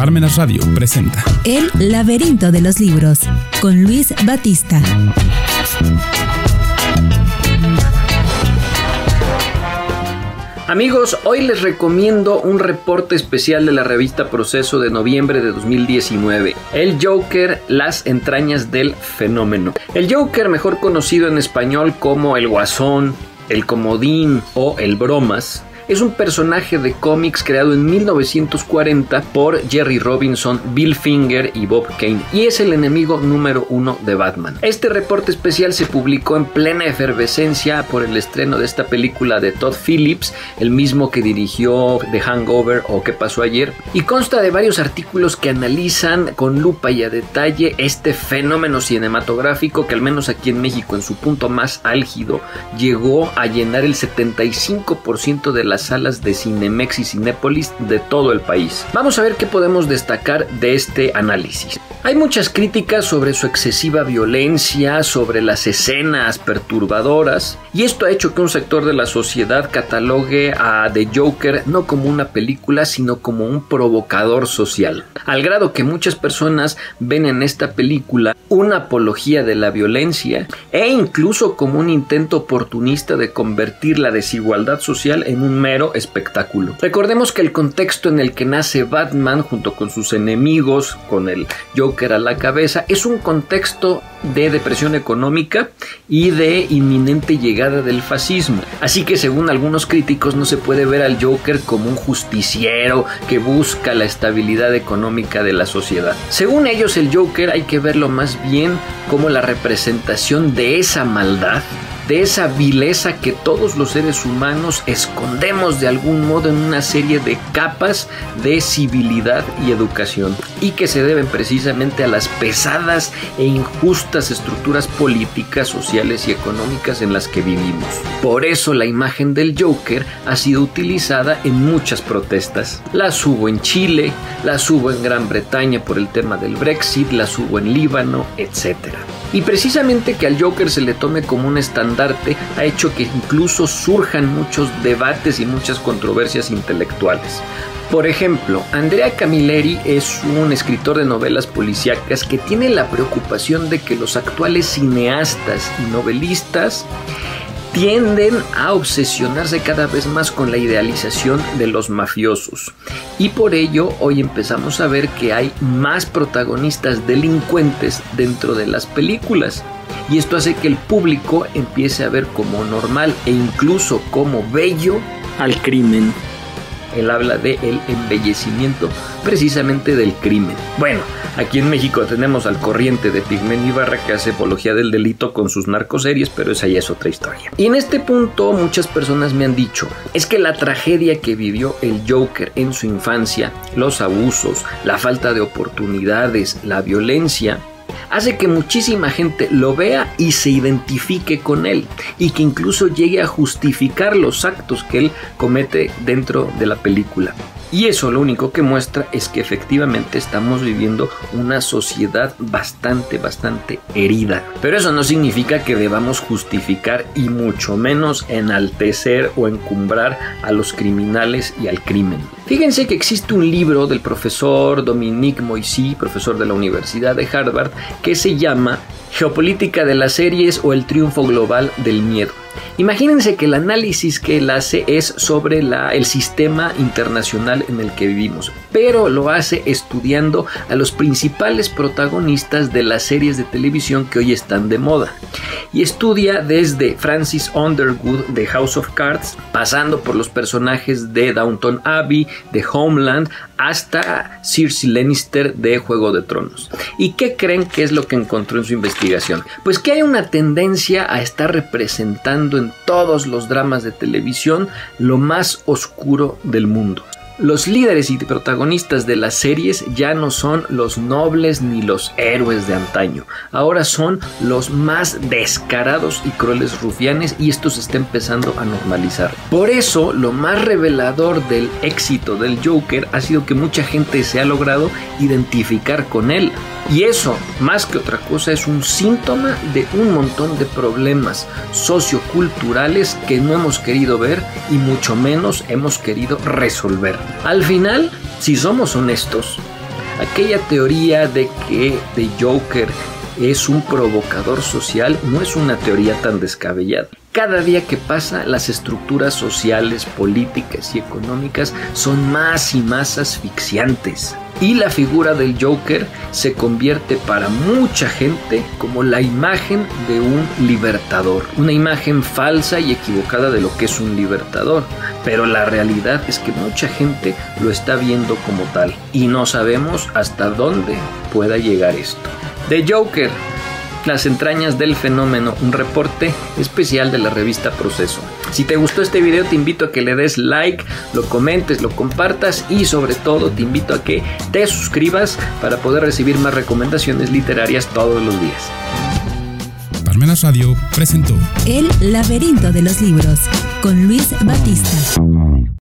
Parmenas Radio presenta El laberinto de los libros con Luis Batista. Amigos, hoy les recomiendo un reporte especial de la revista Proceso de noviembre de 2019. El Joker, las entrañas del fenómeno. El Joker, mejor conocido en español como el Guasón, el Comodín o el Bromas, es un personaje de cómics creado en 1940 por Jerry Robinson, Bill Finger y Bob Kane y es el enemigo número uno de Batman. Este reporte especial se publicó en plena efervescencia por el estreno de esta película de Todd Phillips, el mismo que dirigió The Hangover o ¿Qué pasó ayer? y consta de varios artículos que analizan con lupa y a detalle este fenómeno cinematográfico que al menos aquí en México en su punto más álgido llegó a llenar el 75% de las salas de Cinemex y Cinépolis de todo el país. Vamos a ver qué podemos destacar de este análisis. Hay muchas críticas sobre su excesiva violencia, sobre las escenas perturbadoras, y esto ha hecho que un sector de la sociedad catalogue a The Joker no como una película, sino como un provocador social. Al grado que muchas personas ven en esta película una apología de la violencia e incluso como un intento oportunista de convertir la desigualdad social en un mero espectáculo. Recordemos que el contexto en el que nace Batman junto con sus enemigos, con el Joker a la cabeza, es un contexto de depresión económica y de inminente llegada del fascismo. Así que según algunos críticos no se puede ver al Joker como un justiciero que busca la estabilidad económica de la sociedad. Según ellos el Joker hay que verlo más bien como la representación de esa maldad de esa vileza que todos los seres humanos escondemos de algún modo en una serie de capas de civilidad y educación y que se deben precisamente a las pesadas e injustas estructuras políticas, sociales y económicas en las que vivimos. Por eso la imagen del Joker ha sido utilizada en muchas protestas. Las hubo en Chile, las hubo en Gran Bretaña por el tema del Brexit, las hubo en Líbano, etc. Y precisamente que al Joker se le tome como un estandarte ha hecho que incluso surjan muchos debates y muchas controversias intelectuales. Por ejemplo, Andrea Camilleri es un escritor de novelas policíacas que tiene la preocupación de que los actuales cineastas y novelistas tienden a obsesionarse cada vez más con la idealización de los mafiosos. Y por ello hoy empezamos a ver que hay más protagonistas delincuentes dentro de las películas. Y esto hace que el público empiece a ver como normal e incluso como bello al crimen. Él habla de el embellecimiento precisamente del crimen. Bueno, aquí en México tenemos al corriente de Pigmen Ibarra que hace apología del delito con sus narcoseries, pero esa ya es otra historia. Y en este punto muchas personas me han dicho, es que la tragedia que vivió el Joker en su infancia, los abusos, la falta de oportunidades, la violencia, hace que muchísima gente lo vea y se identifique con él y que incluso llegue a justificar los actos que él comete dentro de la película. Y eso lo único que muestra es que efectivamente estamos viviendo una sociedad bastante, bastante herida. Pero eso no significa que debamos justificar y mucho menos enaltecer o encumbrar a los criminales y al crimen. Fíjense que existe un libro del profesor Dominique Moissy, profesor de la Universidad de Harvard, que se llama Geopolítica de las series o el triunfo global del miedo. Imagínense que el análisis que él hace es sobre el sistema internacional en el que vivimos, pero lo hace estudiando a los principales protagonistas de las series de televisión que hoy están de moda. Y estudia desde Francis Underwood de House of Cards, pasando por los personajes de Downton Abbey, de Homeland, hasta Cersei Lannister de Juego de Tronos. ¿Y qué creen que es lo que encontró en su investigación? Pues que hay una tendencia a estar representando en todos los dramas de televisión lo más oscuro del mundo. Los líderes y protagonistas de las series ya no son los nobles ni los héroes de antaño, ahora son los más descarados y crueles rufianes y esto se está empezando a normalizar. Por eso, lo más revelador del éxito del Joker ha sido que mucha gente se ha logrado identificar con él. Y eso, más que otra cosa, es un síntoma de un montón de problemas socioculturales que no hemos querido ver y mucho menos hemos querido resolver. Al final, si somos honestos, Aquella teoría de que The Joker es un provocador social no es una teoría tan descabellada. Cada día que pasa, las estructuras sociales, políticas y económicas son más y más asfixiantes. Y la figura del Joker se convierte para mucha gente como la imagen de un libertador. Una imagen falsa y equivocada de lo que es un libertador. Pero la realidad es que mucha gente lo está viendo como tal. Y no sabemos hasta dónde pueda llegar esto. The Joker, las entrañas del fenómeno, un reporte especial de la revista Proceso. Si te gustó este video te invito a que le des like, lo comentes, lo compartas y sobre todo te invito a que te suscribas para poder recibir más recomendaciones literarias todos los días. Parmenas Radio presentó El laberinto de los libros con Luis Batista.